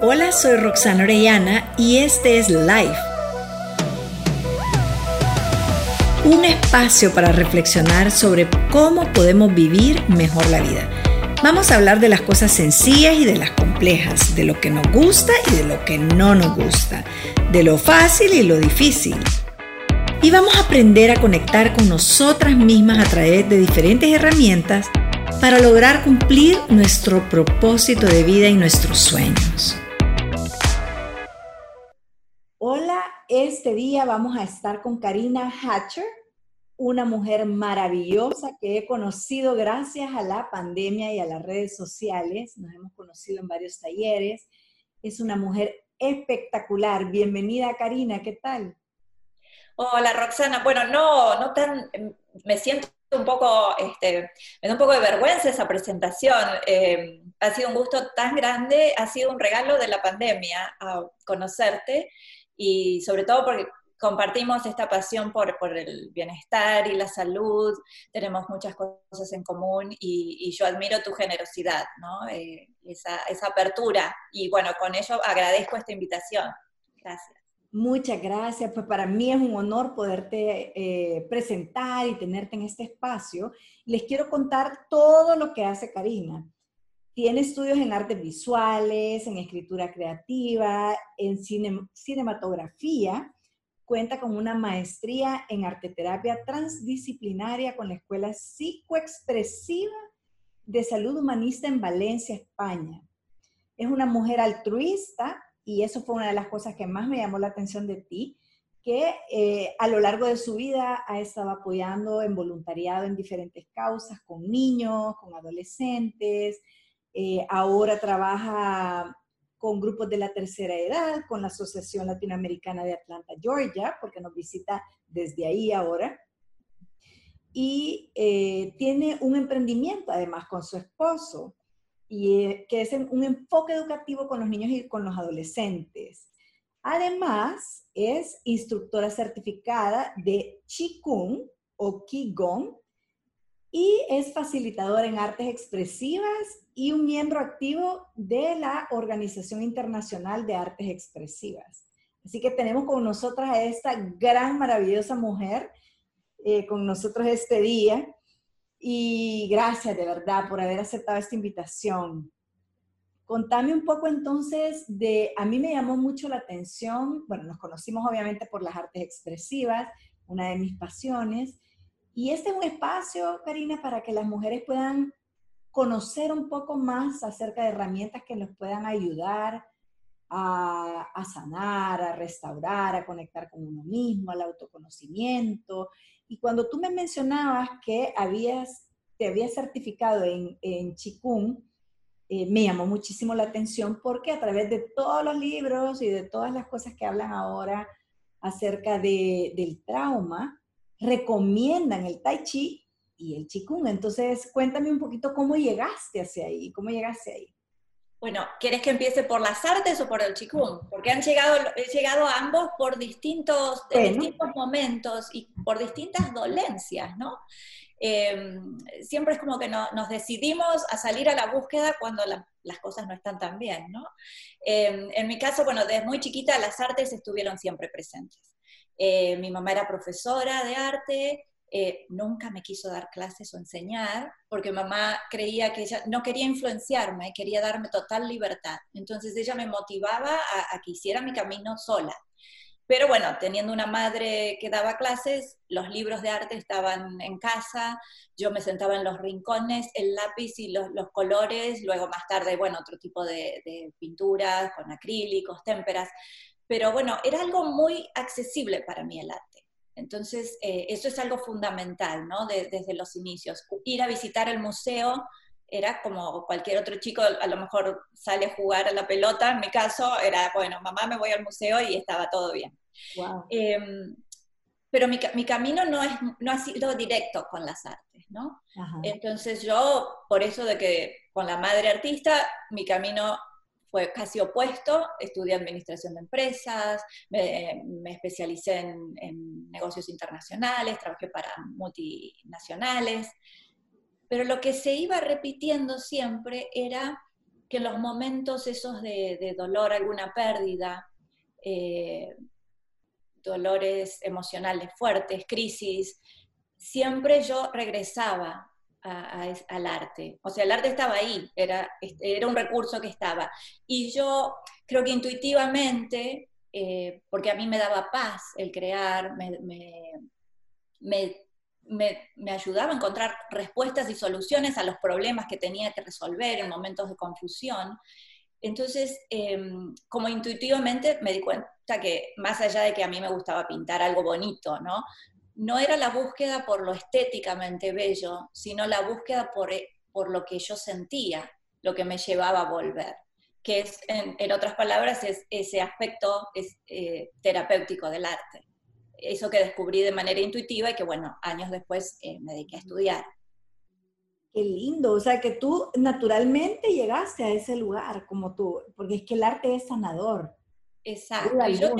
Hola, soy Roxana Orellana y este es Life. Un espacio para reflexionar sobre cómo podemos vivir mejor la vida. Vamos a hablar de las cosas sencillas y de las complejas, de lo que nos gusta y de lo que no nos gusta, de lo fácil y lo difícil. Y vamos a aprender a conectar con nosotras mismas a través de diferentes herramientas para lograr cumplir nuestro propósito de vida y nuestros sueños. Este día vamos a estar con Karina Hatcher, una mujer maravillosa que he conocido gracias a la pandemia y a las redes sociales. Nos hemos conocido en varios talleres. Es una mujer espectacular. Bienvenida, Karina, ¿qué tal? Hola, Roxana. Bueno, no, no tan, me siento un poco, este, me da un poco de vergüenza esa presentación. Eh, ha sido un gusto tan grande, ha sido un regalo de la pandemia a conocerte y sobre todo porque compartimos esta pasión por, el bienestar y la salud, tenemos muchas cosas en común y, yo admiro tu generosidad, ¿no? Eh, esa, apertura. Y bueno, con ello agradezco esta invitación. Gracias. Muchas gracias, pues para mí es un honor poderte eh, presentar y tenerte en este espacio. Les quiero contar todo lo que hace Karina. Tiene estudios en artes visuales, en escritura creativa, en cinematografía. Cuenta con una maestría en arteterapia transdisciplinaria con la Escuela Psicoexpresiva de Salud Humanista en Valencia, España. Es una mujer altruista y eso fue una de las cosas que más me llamó la atención de ti, que eh, a lo largo de su vida ha estado apoyando en voluntariado en diferentes causas, con niños, con adolescentes, eh, ahora trabaja con grupos de la tercera edad, con la Asociación Latinoamericana de Atlanta, Georgia, porque nos visita desde ahí ahora. Y eh, tiene un emprendimiento además con su esposo, y, eh, que es un enfoque educativo con los niños y con los adolescentes. Además, es instructora certificada de Qigong o Qigong y es facilitadora en artes expresivas y un miembro activo de la Organización Internacional de Artes Expresivas. Así que tenemos con nosotras a esta gran, maravillosa mujer eh, con nosotros este día. Y gracias de verdad por haber aceptado esta invitación. Contame un poco entonces de, a mí me llamó mucho la atención, bueno, nos conocimos obviamente por las artes expresivas, una de mis pasiones, y este es un espacio, Karina, para que las mujeres puedan conocer un poco más acerca de herramientas que nos puedan ayudar a, sanar, a restaurar, a conectar con uno mismo, al autoconocimiento. Y cuando tú me mencionabas que habías, te habías certificado en, en Qigong, eh, me llamó muchísimo la atención porque a través de todos los libros y de todas las cosas que hablan ahora acerca de, del trauma, recomiendan el tai chi y el Qigong. Entonces, cuéntame un poquito cómo llegaste hacia ahí, cómo llegaste ahí. Bueno, ¿quieres que empiece por las artes o por el Qigong? Porque han llegado, he llegado a ambos por distintos, distintos momentos y por distintas dolencias, ¿no? Em, siempre es como que nos decidimos a salir a la búsqueda cuando las cosas no están tan bien, ¿no? Em, en mi caso, bueno, desde muy chiquita las artes estuvieron siempre presentes. Eh, mi mamá era profesora de arte, eh, nunca me quiso dar clases o enseñar, porque mamá creía que ella no quería influenciarme, quería darme total libertad. Entonces ella me motivaba a, que hiciera mi camino sola. Pero bueno, teniendo una madre que daba clases, los libros de arte estaban en casa, yo me sentaba en los rincones, el lápiz y los, colores, luego más tarde, bueno, otro tipo de, de pinturas con acrílicos, témperas. Pero bueno, era algo muy accesible para mí el arte. Entonces, eh, eso es algo fundamental, ¿no? desde los inicios. Ir a visitar el museo era como cualquier otro chico, a lo mejor sale a jugar a la pelota, en mi caso era, bueno, mamá, me voy al museo y estaba todo bien. Em, pero mi, camino no, es, no ha sido directo con las artes, ¿no? Entonces yo, por eso de que con la madre artista, mi camino fue casi opuesto, estudié administración de empresas, me, especialicé en, negocios internacionales, trabajé para multinacionales, pero lo que se iba repitiendo siempre era que en los momentos esos de, dolor, alguna pérdida, eh, dolores emocionales fuertes, crisis, siempre yo regresaba al arte. O sea, el arte estaba ahí, era, era un recurso que estaba. Y yo creo que intuitivamente, eh, porque a mí me daba paz el crear, me, me, ayudaba a encontrar respuestas y soluciones a los problemas que tenía que resolver en momentos de confusión. Entonces, em, como intuitivamente me di cuenta que más allá de que a mí me gustaba pintar algo bonito, ¿no? No era la búsqueda por lo estéticamente bello, sino la búsqueda por, eh, por lo que yo sentía, lo que me llevaba a volver, que es, en, otras palabras, es ese aspecto es, eh, terapéutico del arte eso que descubrí de manera intuitiva y que, bueno, años después eh, me dediqué a estudiar. Qué lindo, o sea que tú naturalmente llegaste a ese lugar como tú, porque es que el arte es sanador. Exacto. Yo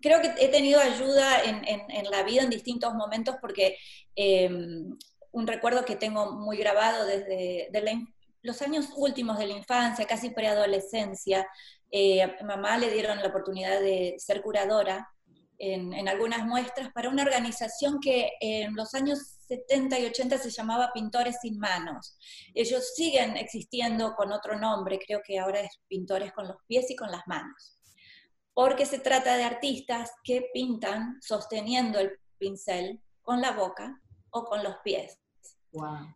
creo que he tenido ayuda en, en, la vida en distintos momentos porque em, un recuerdo que tengo muy grabado desde los años últimos de la infancia, casi preadolescencia, eh, a mamá le dieron la oportunidad de ser curadora en, algunas muestras para una organización que en los años 70 y 80 se llamaba Pintores sin Manos. Ellos siguen existiendo con otro nombre, creo que ahora es Pintores con los pies y con las manos, porque se trata de artistas que pintan sosteniendo el pincel con la boca o con los pies.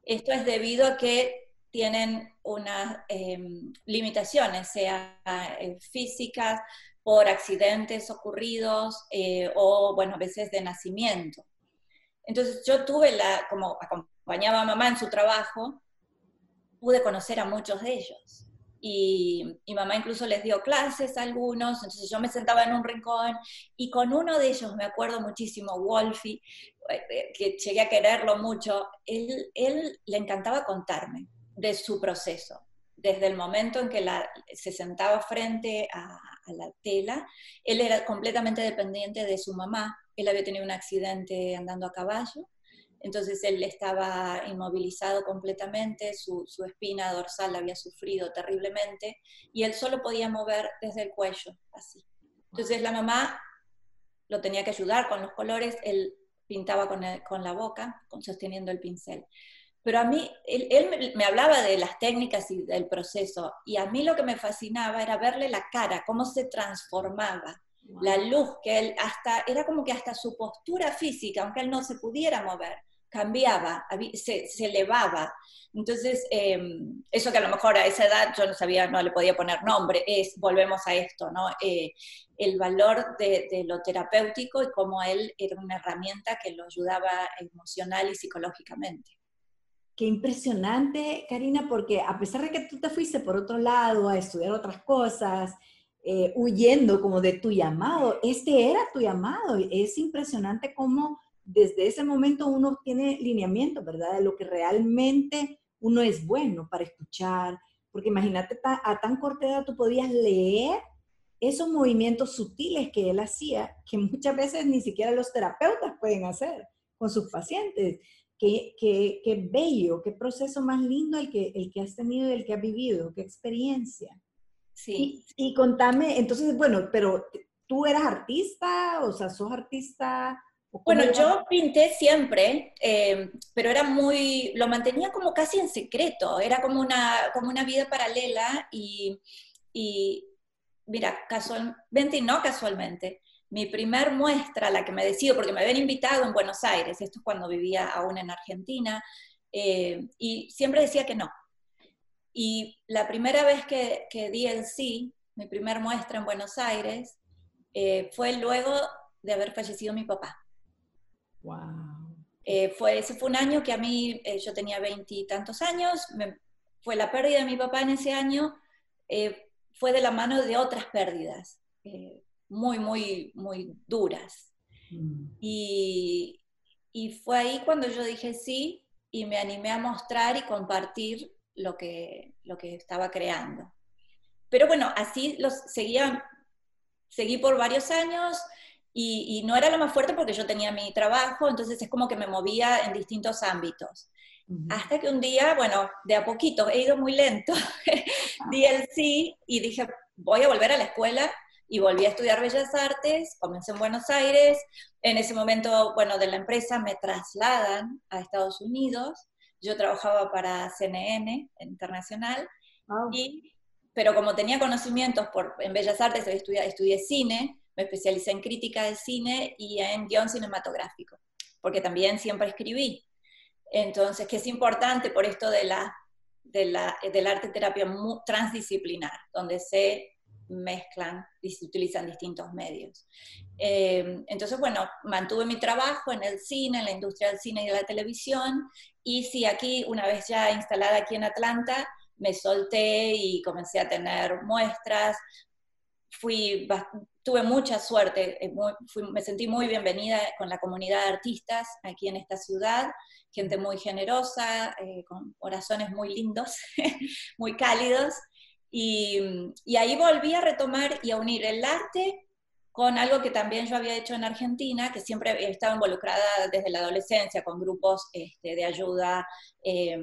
Esto es debido a que tienen unas em, limitaciones, sea eh, físicas, por accidentes ocurridos eh, o, bueno, a veces de nacimiento. Entonces yo tuve la, como acompañaba a mamá en su trabajo, pude conocer a muchos de ellos. Y, y, mamá incluso les dio clases a algunos, entonces yo me sentaba en un rincón y con uno de ellos, me acuerdo muchísimo, Wolfie, eh, eh, que llegué a quererlo mucho, él, él le encantaba contarme de su proceso, desde el momento en que se sentaba frente a, a la tela. Él era completamente dependiente de su mamá. Él había tenido un accidente andando a caballo, entonces él estaba inmovilizado completamente, su, espina dorsal había sufrido terriblemente y él solo podía mover desde el cuello, así. Entonces la mamá lo tenía que ayudar con los colores, él pintaba con, con la boca, con, sosteniendo el pincel. Pero a mí, él, me hablaba de las técnicas y del proceso, y a mí lo que me fascinaba era verle la cara, cómo se transformaba, la luz, que él hasta, era como que hasta su postura física, aunque él no se pudiera mover, cambiaba, se, elevaba. Entonces, em, eso que a lo mejor a esa edad yo no sabía, no le podía poner nombre, es, volvemos a esto, ¿no? Eh, el valor de, de, lo terapéutico y cómo él era una herramienta que lo ayudaba emocional y psicológicamente. Qué impresionante, Karina, porque a pesar de que tú te fuiste por otro lado a estudiar otras cosas, eh, huyendo como de tu llamado, este era tu llamado. Es impresionante cómo desde ese momento uno tiene lineamiento, ¿verdad? De lo que realmente uno es bueno para escuchar. Porque imagínate, a tan corta edad tú podías leer esos movimientos sutiles que él hacía, que muchas veces ni siquiera los terapeutas pueden hacer con sus pacientes. Qué, qué, qué, bello, qué proceso más lindo el que, el que has tenido y el que has vivido, qué experiencia. Sí. Y, contame, entonces, bueno, pero tú eras artista, o sea, sos artista. Bueno, yo pinté siempre, eh, pero era muy, lo mantenía como casi en secreto, era como una, como una vida paralela y, y mira, casualmente y no casualmente, mi primer muestra, la que me decido, porque me habían invitado en Buenos Aires, esto es cuando vivía aún en Argentina, eh, y siempre decía que no. Y la primera vez que, di el sí, mi primer muestra en Buenos Aires, eh, fue luego de haber fallecido mi papá. Wow. Eh, fue, ese fue un año que a mí, yo tenía veintitantos años, fue la pérdida de mi papá en ese año, fue de la mano de otras pérdidas muy, muy, muy duras. Mm. Y, y fue ahí cuando yo dije sí y me animé a mostrar y compartir lo que, lo que estaba creando. Pero bueno, así los seguía, seguí por varios años y, y, no era lo más fuerte porque yo tenía mi trabajo, entonces es como que me movía en distintos ámbitos. Hasta que un día, bueno, de a poquito, he ido muy lento, di el sí y dije, voy a volver a la escuela y volví a estudiar Bellas Artes, comencé en Buenos Aires, en ese momento, bueno, de la empresa me trasladan a Estados Unidos, yo trabajaba para CNN Internacional, y, pero como tenía conocimientos por, en Bellas Artes, estudié, estudié cine, me especialicé en crítica de cine y en guion cinematográfico, porque también siempre escribí. Entonces, que es importante por esto de la, de la, del arte terapia transdisciplinar, donde se mezclan y se utilizan distintos medios. Eh, entonces, bueno, mantuve mi trabajo en el cine, en la industria del cine y de la televisión, y sí, aquí, una vez ya instalada aquí en Atlanta, me solté y comencé a tener muestras, fui, tuve mucha suerte, eh, me sentí muy bienvenida con la comunidad de artistas aquí en esta ciudad, gente muy generosa, eh, con corazones muy lindos, muy cálidos, y, y, ahí volví a retomar y a unir el arte con algo que también yo había hecho en Argentina, que siempre he estado involucrada desde la adolescencia con grupos este, de ayuda eh,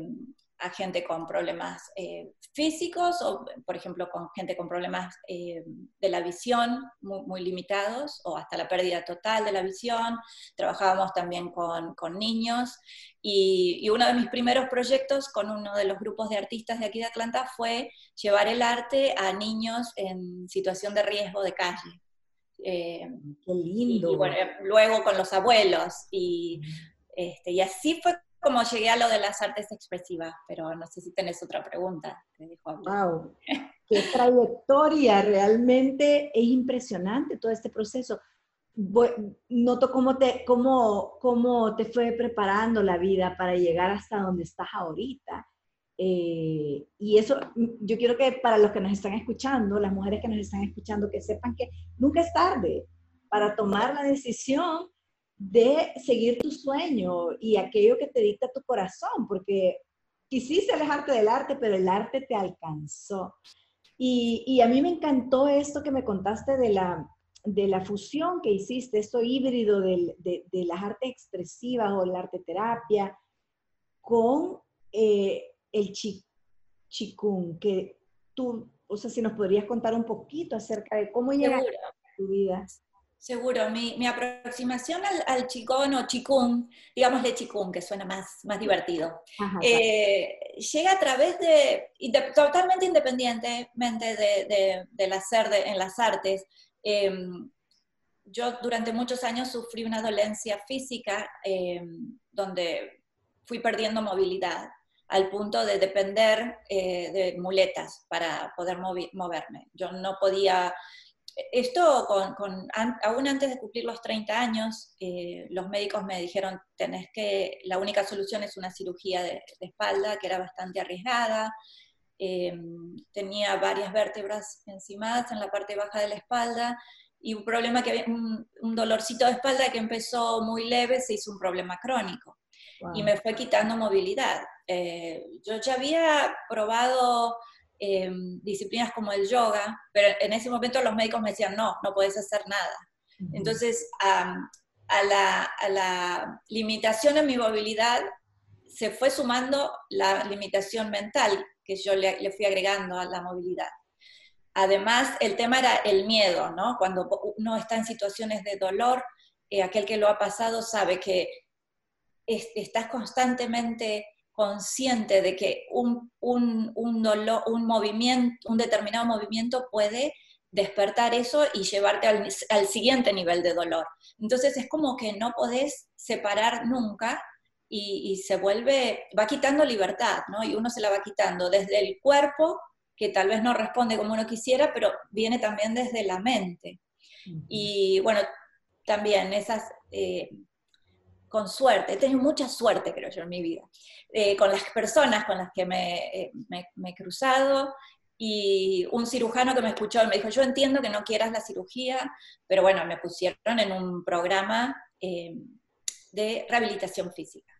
a gente con problemas eh, físicos o, por ejemplo, con gente con problemas eh, de la visión muy, limitados o hasta la pérdida total de la visión. Trabajábamos también con, con niños y, y, uno de mis primeros proyectos con uno de los grupos de artistas de aquí de Atlanta fue llevar el arte a niños en situación de riesgo de calle. Eh, Qué lindo. Y, bueno, luego con los abuelos y, este, y así fue como llegué a lo de las artes expresivas, pero no sé si tenés otra pregunta. wow, qué trayectoria, realmente es impresionante todo este proceso. Noto cómo te, cómo, cómo te fue preparando la vida para llegar hasta donde estás ahorita. Eh, y eso, yo quiero que para los que nos están escuchando, las mujeres que nos están escuchando, que sepan que nunca es tarde para tomar la decisión de seguir tu sueño y aquello que te dicta tu corazón, porque quisiste alejarte del arte, pero el arte te alcanzó. Y, a mí me encantó esto que me contaste de la, de la fusión que hiciste, esto híbrido de, de, las artes expresivas o la arte terapia con eh, el chi, chikung, que tú, o sea, si nos podrías contar un poquito acerca de cómo llegaste a tu vida. Seguro, mi, aproximación al, al Qigong o Qigong, digámosle Qigong, que suena más, más divertido, eh, llega a través de, totalmente independientemente de, del hacer en las artes. Em, yo durante muchos años sufrí una dolencia física em, donde fui perdiendo movilidad al punto de depender eh, de muletas para poder moverme. Yo no podía esto, con, aún antes de cumplir los 30 años, eh, los médicos me dijeron, tenés que, la única solución es una cirugía de, espalda, que era bastante arriesgada. Eh, tenía varias vértebras encimadas en la parte baja de la espalda y un problema que un, un dolorcito de espalda que empezó muy leve se hizo un problema crónico y me fue quitando movilidad. Eh, yo ya había probado Em, disciplinas como el yoga, pero en ese momento los médicos me decían, no, no puedes hacer nada. Entonces, a, la, limitación en mi movilidad se fue sumando la limitación mental que yo le, fui agregando a la movilidad. Además, el tema era el miedo, ¿no? Cuando uno está en situaciones de dolor, eh, aquel que lo ha pasado sabe que estás constantemente consciente de que un, un, un, movimiento, un determinado movimiento puede despertar eso y llevarte al, siguiente nivel de dolor. Entonces es como que no podés separar nunca y, se vuelve, va quitando libertad, ¿no? Y uno se la va quitando desde el cuerpo, que tal vez no responde como uno quisiera, pero viene también desde la mente. Y bueno, también esas... Eh, con suerte, he tenido mucha suerte, creo yo, en mi vida, eh, con las personas con las que eh, me, he cruzado y un cirujano que me escuchó y me dijo, yo entiendo que no quieras la cirugía, pero bueno, me pusieron en un programa eh, de rehabilitación física,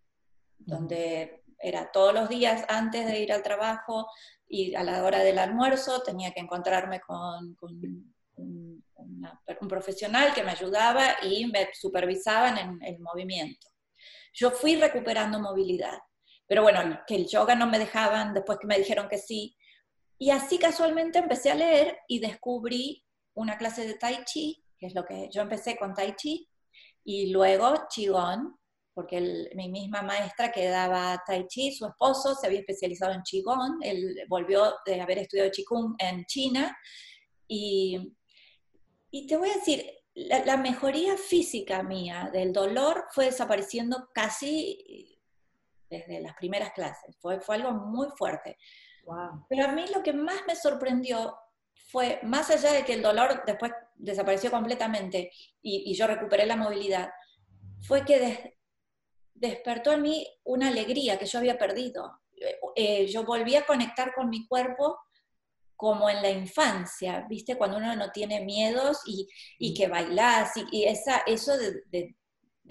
donde era todos los días antes de ir al trabajo y a la hora del almuerzo tenía que encontrarme con, un, un profesional que me ayudaba y me supervisaban en el movimiento. Yo fui recuperando movilidad, pero bueno, que el yoga no me dejaban, después que me dijeron que sí. Y así casualmente empecé a leer y descubrí una clase de tai chi, que es lo que yo empecé con tai chi, y luego qigong, porque mi misma maestra que daba tai chi, su esposo se había especializado en qigong, él volvió de haber estudiado qigong en China, y, y te voy a decir, la, mejoría física mía del dolor fue desapareciendo casi desde las primeras clases, fue, fue algo muy fuerte. Pero a mí lo que más me sorprendió fue, más allá de que el dolor después desapareció completamente y, yo recuperé la movilidad, fue que despertó en mí una alegría que yo había perdido. Eh, yo volví a conectar con mi cuerpo como en la infancia, ¿viste? Cuando uno no tiene miedos y, y que bailas y, esa, eso de, de,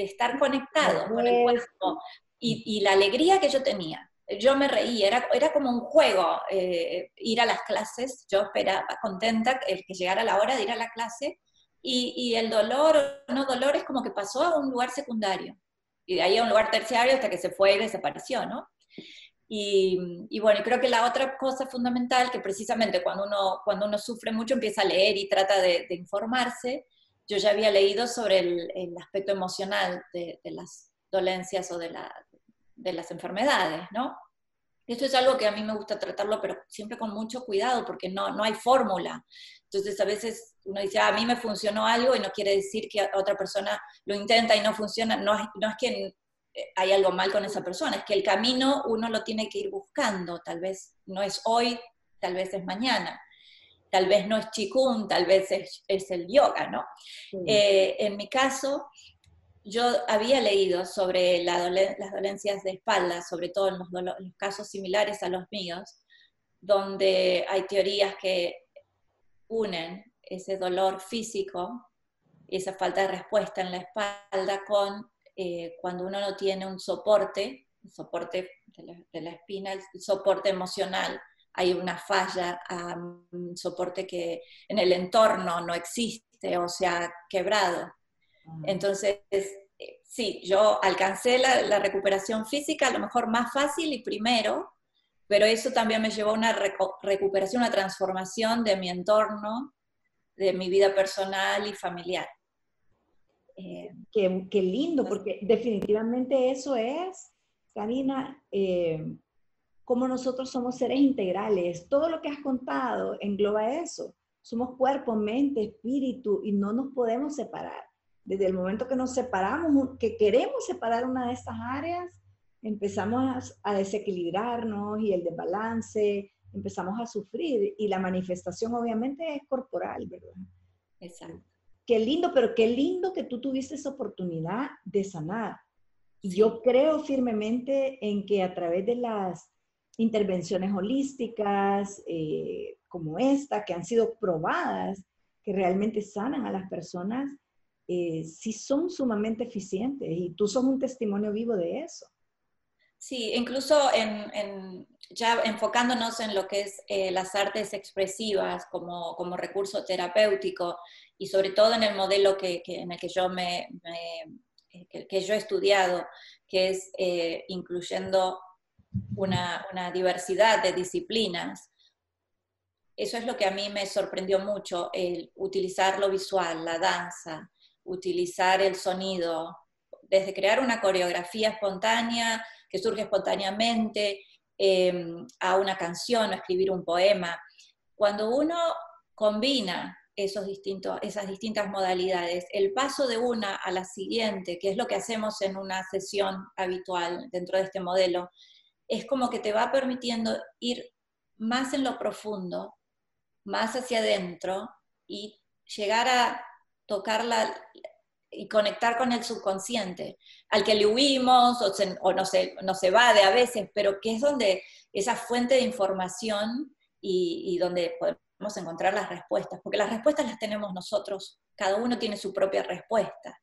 estar conectado con el cuerpo y, y, la alegría que yo tenía. Yo me reía, era, era como un juego eh, ir a las clases, yo esperaba contenta el que llegara la hora de ir a la clase y, y el dolor o no dolor es como que pasó a un lugar secundario y de ahí a un lugar terciario hasta que se fue y desapareció, ¿no? Y, bueno, creo que la otra cosa fundamental, que precisamente cuando uno, cuando uno sufre mucho empieza a leer y trata de, informarse, yo ya había leído sobre el, aspecto emocional de, las dolencias o de, la, de las enfermedades, ¿no? Esto es algo que a mí me gusta tratarlo, pero siempre con mucho cuidado, porque no, no hay fórmula. Entonces, a veces uno dice, ah, a mí me funcionó algo y no quiere decir que otra persona lo intenta y no funciona. No, no es que hay algo mal con esa persona, es que el camino uno lo tiene que ir buscando, tal vez no es hoy, tal vez es mañana, tal vez no es chikun, tal vez es, el yoga, ¿no? Eh, en mi caso, yo había leído sobre las dolencias de espalda, sobre todo en los, los casos similares a los míos, donde hay teorías que unen ese dolor físico, esa falta de respuesta en la espalda con eh, cuando uno no tiene un soporte, el soporte de la, espina, el soporte emocional, hay una falla, un soporte que en el entorno no existe o se ha quebrado. Entonces, eh, sí, yo alcancé la, recuperación física a lo mejor más fácil y primero, pero eso también me llevó a una recuperación, una transformación de mi entorno, de mi vida personal y familiar. Eh, qué, lindo, porque definitivamente eso es, Karina, eh, como nosotros somos seres integrales. Todo lo que has contado engloba eso. Somos cuerpo, mente, espíritu y no nos podemos separar. Desde el momento que nos separamos, que queremos separar una de estas áreas, empezamos a, desequilibrarnos y el desbalance, empezamos a sufrir y la manifestación obviamente es corporal, ¿verdad? Exacto qué lindo, pero qué lindo que tú tuviste esa oportunidad de sanar. Y yo creo firmemente en que a través de las intervenciones holísticas eh, como esta, que han sido probadas, que realmente sanan a las personas, eh, sí son sumamente eficientes y tú sos un testimonio vivo de eso. Sí, incluso en, ya enfocándonos en lo que es eh, las artes expresivas como, como, recurso terapéutico y sobre todo en el modelo que, en el que yo, me, eh, que, yo he estudiado, que es eh, incluyendo una, una, diversidad de disciplinas. Eso es lo que a mí me sorprendió mucho, el utilizar lo visual, la danza, utilizar el sonido, desde crear una coreografía espontánea, que surge espontáneamente, em, a una canción o escribir un poema. Cuando uno combina esos distintos, esas distintas modalidades, el paso de una a la siguiente, que es lo que hacemos en una sesión habitual dentro de este modelo, es como que te va permitiendo ir más en lo profundo, más hacia adentro y llegar a tocar la, y conectar con el subconsciente, al que le huimos o, no, se, no se de a veces, pero que es donde esa fuente de información y, donde podemos encontrar las respuestas, porque las respuestas las tenemos nosotros, cada uno tiene su propia respuesta.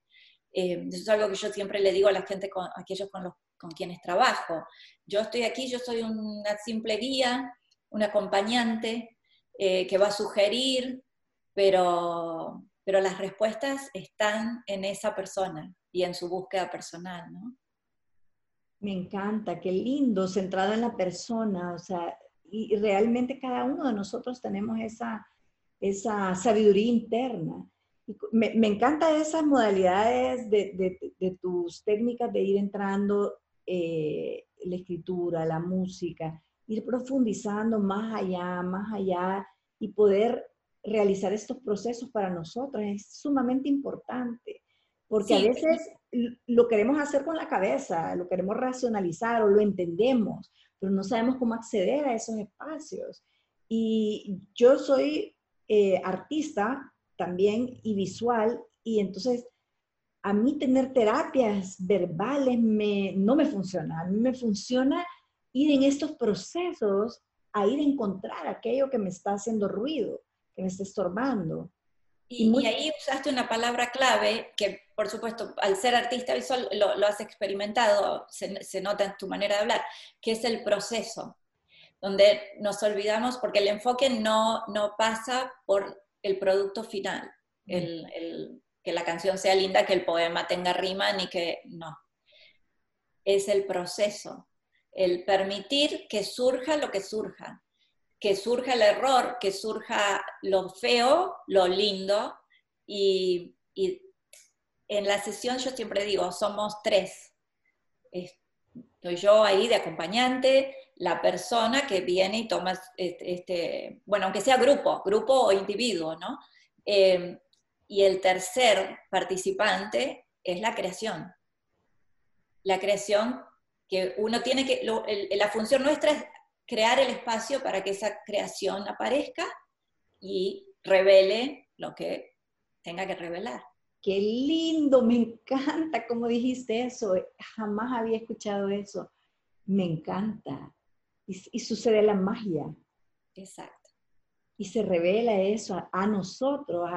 Eh, eso es algo que yo siempre le digo a la gente, con, a aquellos con, los, con quienes trabajo. Yo estoy aquí, yo soy una simple guía, un acompañante eh, que va a sugerir, pero pero las respuestas están en esa persona y en su búsqueda personal, ¿no? Me encanta, qué lindo, centrado en la persona, o sea, y, realmente cada uno de nosotros tenemos esa, esa sabiduría interna. me, me encantan esas modalidades de, tus técnicas de ir entrando eh, la escritura, la música, ir profundizando más allá, más allá y poder realizar estos procesos para nosotros es sumamente importante, porque a veces lo queremos hacer con la cabeza, lo queremos racionalizar o lo entendemos, pero no sabemos cómo acceder a esos espacios. Y yo soy eh, artista también y visual, y entonces a mí tener terapias verbales me, no me funciona, a mí me funciona ir en estos procesos a ir a encontrar aquello que me está haciendo ruido, que me está estorbando. Y, ahí usaste una palabra clave que, por supuesto, al ser artista visual lo, has experimentado, se, nota en tu manera de hablar, que es el proceso, donde nos olvidamos porque el enfoque no, no pasa por el producto final, el, que la canción sea linda, que el poema tenga rima, ni que no. Es el proceso, el permitir que surja lo que surja que surja el error, que surja lo feo, lo lindo. Y, en la sesión yo siempre digo, somos tres. Estoy yo ahí de acompañante, la persona que viene y toma, este, este bueno, aunque sea grupo, grupo o individuo, ¿no? Em, y el tercer participante es la creación. La creación que uno tiene que, la función nuestra es crear el espacio para que esa creación aparezca y revele lo que tenga que revelar. Qué lindo, me encanta cómo dijiste eso. Jamás había escuchado eso. Me encanta. Y, sucede la magia. Exacto. Y se revela eso a, nosotros,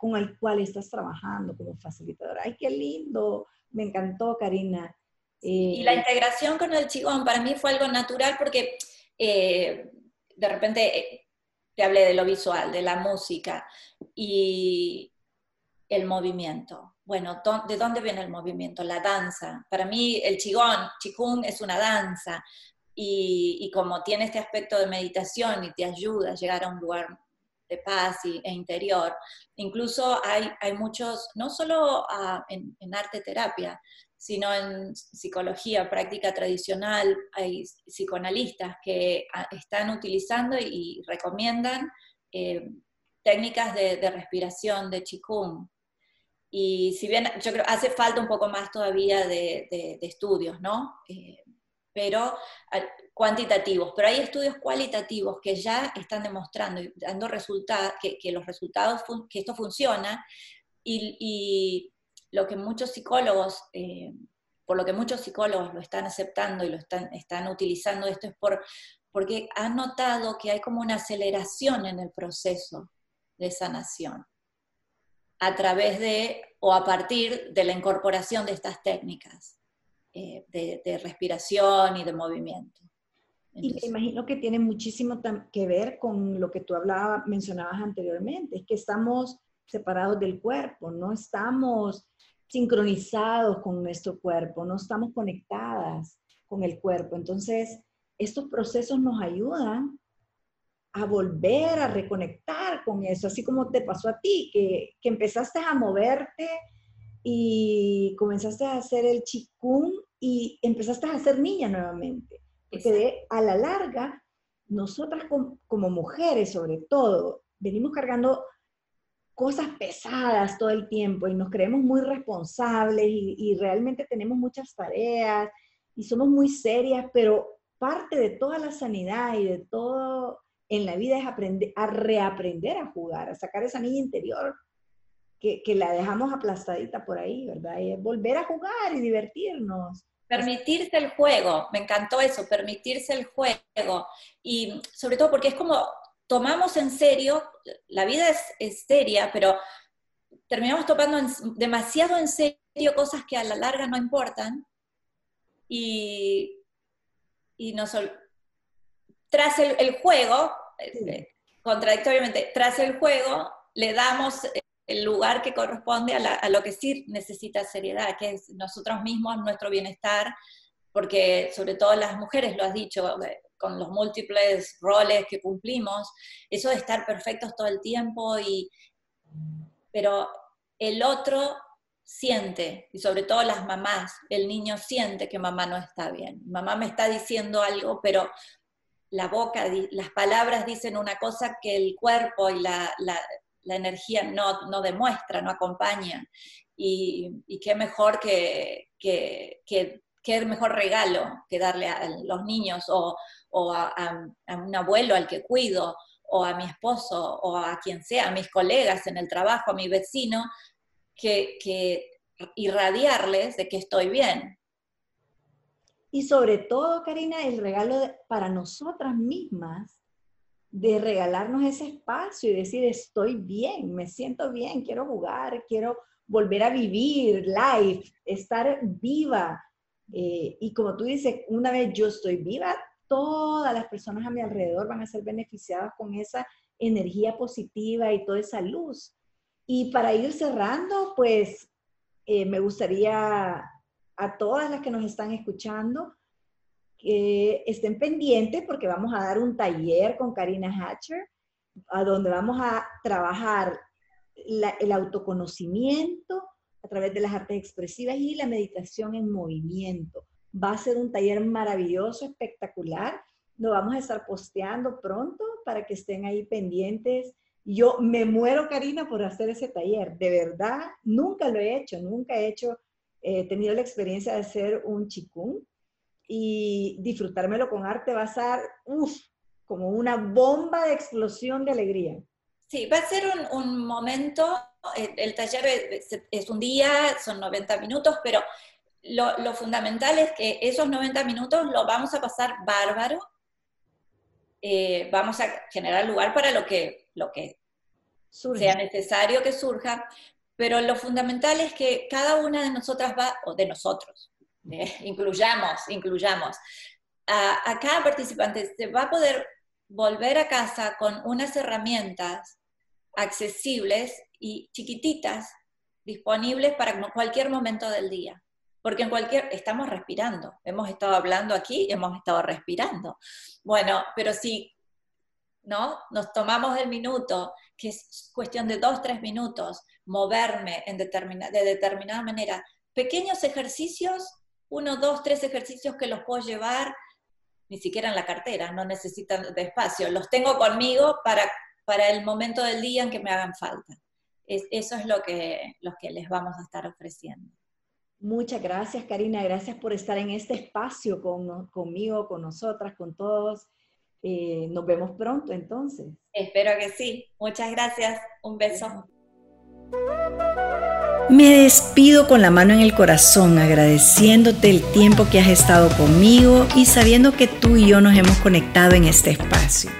con el cual estás trabajando como facilitadora. Ay, qué lindo. Me encantó, Karina. y la eh, integración con el chigón para mí fue algo natural porque eh, de repente eh, te hablé de lo visual, de la música y el movimiento. Bueno, ¿de dónde viene el movimiento? La danza. Para mí el qigong, qigong es una danza y, como tiene este aspecto de meditación y te ayuda a llegar a un lugar de paz y, e interior. Incluso hay, hay muchos, no solo ah, en, arte terapia, sino en psicología, práctica tradicional, hay psicoanalistas que ah, están utilizando y recomiendan eh, técnicas de, respiración, de Qigong. Y si bien yo creo hace falta un poco más todavía de, estudios, ¿no? Eh, pero ah, cuantitativos, pero hay estudios cualitativos que ya están demostrando y dando resultados, que, los resultados, que esto funciona, y lo que muchos psicólogos, eh, por lo que muchos psicólogos lo están aceptando y lo están, están utilizando esto es por, porque han notado que hay como una aceleración en el proceso de sanación a través de o a partir de la incorporación de estas técnicas eh, de, respiración y de movimiento. y me imagino que tiene muchísimo que ver con lo que tú hablabas, mencionabas anteriormente, es que estamos separados del cuerpo, no estamos sincronizados con nuestro cuerpo, no estamos conectadas con el cuerpo. Entonces, estos procesos nos ayudan a volver a reconectar con eso, así como te pasó a ti, que, empezaste a moverte y comenzaste a hacer el chikung y empezaste a ser niña nuevamente. Porque a la larga, nosotras como mujeres sobre todo, venimos cargando cosas pesadas todo el tiempo y nos creemos muy responsables y, realmente tenemos muchas tareas y somos muy serias, pero parte de toda la sanidad y de todo en la vida es aprender a reaprender a jugar, a sacar esa niña interior que, que la dejamos aplastadita por ahí, ¿verdad? Y es volver a jugar y divertirnos. Permitirse el juego, me encantó eso, permitirse el juego. Y sobre todo porque es como tomamos en serio, la vida es, seria, pero terminamos tomando demasiado en serio cosas que a la larga no importan y, y nos, tras el, juego, eh, contradictoriamente, tras el juego le damos el lugar que corresponde a, a, lo que sí necesita seriedad, que es nosotros mismos, nuestro bienestar, porque sobre todo las mujeres, lo has dicho, eh, con los múltiples roles que cumplimos, eso de estar perfectos todo el tiempo, y, pero el otro siente, y sobre todo las mamás, el niño siente que mamá no está bien. Mamá me está diciendo algo, pero la boca, las palabras dicen una cosa que el cuerpo y la, energía no, no, demuestra, no acompaña. Y, qué mejor que, que, qué mejor regalo que darle a los niños o, a, un abuelo al que cuido o a mi esposo o a quien sea, a mis colegas en el trabajo, a mi vecino, que, irradiarles de que estoy bien. Y sobre todo, Karina, el regalo para nosotras mismas de regalarnos ese espacio y decir, estoy bien, me siento bien, quiero jugar, quiero volver a vivir life, estar viva. Eh, y como tú dices, una vez yo estoy viva, todas las personas a mi alrededor van a ser beneficiadas con esa energía positiva y toda esa luz. Y para ir cerrando, pues eh, me gustaría a todas las que nos están escuchando que estén pendientes porque vamos a dar un taller con Karina Hatcher, a donde vamos a trabajar el autoconocimiento a través de las artes expresivas y la meditación en movimiento. Va a ser un taller maravilloso, espectacular. Lo vamos a estar posteando pronto para que estén ahí pendientes. Yo me muero, Karina, por hacer ese taller. De verdad, nunca lo he hecho, nunca he hecho, he tenido la experiencia de hacer un chikung y disfrutármelo con arte va a ser, uff, como una bomba de explosión de alegría. Sí, va a ser un, momento, eh, el, taller es, un día, son 90 minutos, pero lo, fundamental es que esos 90 minutos lo vamos a pasar bárbaro, eh, vamos a generar lugar para lo que, lo que sea necesario que surja, pero lo fundamental es que cada una de nosotras va, o de nosotros, incluyamos, incluyamos, a, a cada participante se va a poder volver a casa con unas herramientas accesibles y chiquititas, disponibles para cualquier momento del día. Porque en cualquier, estamos respirando, hemos estado hablando aquí, hemos estado respirando. Bueno, pero si ¿no? Nos tomamos el minuto, que es cuestión de dos, tres minutos, moverme en determina, de determinada manera. Pequeños ejercicios, uno, dos, tres ejercicios que los puedo llevar ni siquiera en la cartera, no necesitan de espacio, los tengo conmigo para, para el momento del día en que me hagan falta. eso es lo que, lo que les vamos a estar ofreciendo. Muchas gracias, Karina. Gracias por estar en este espacio con, conmigo, con nosotras, con todos. Eh, nos vemos pronto entonces. Espero que sí. Muchas gracias. Un beso. Me despido con la mano en el corazón, agradeciéndote el tiempo que has estado conmigo y sabiendo que tú y yo nos hemos conectado en este espacio.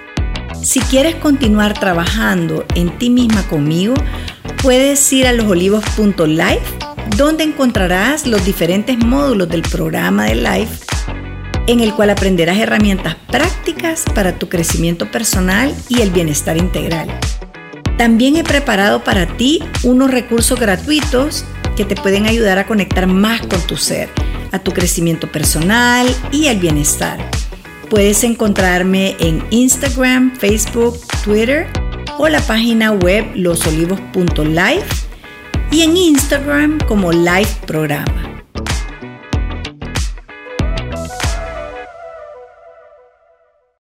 Si quieres continuar trabajando en ti misma conmigo, puedes ir a losolivos.life, donde encontrarás los diferentes módulos del programa de Life, en el cual aprenderás herramientas prácticas para tu crecimiento personal y el bienestar integral. También he preparado para ti unos recursos gratuitos que te pueden ayudar a conectar más con tu ser, a tu crecimiento personal y al bienestar. Puedes encontrarme en Instagram, Facebook, Twitter o la página web losolivos.life y en Instagram como Live Programa.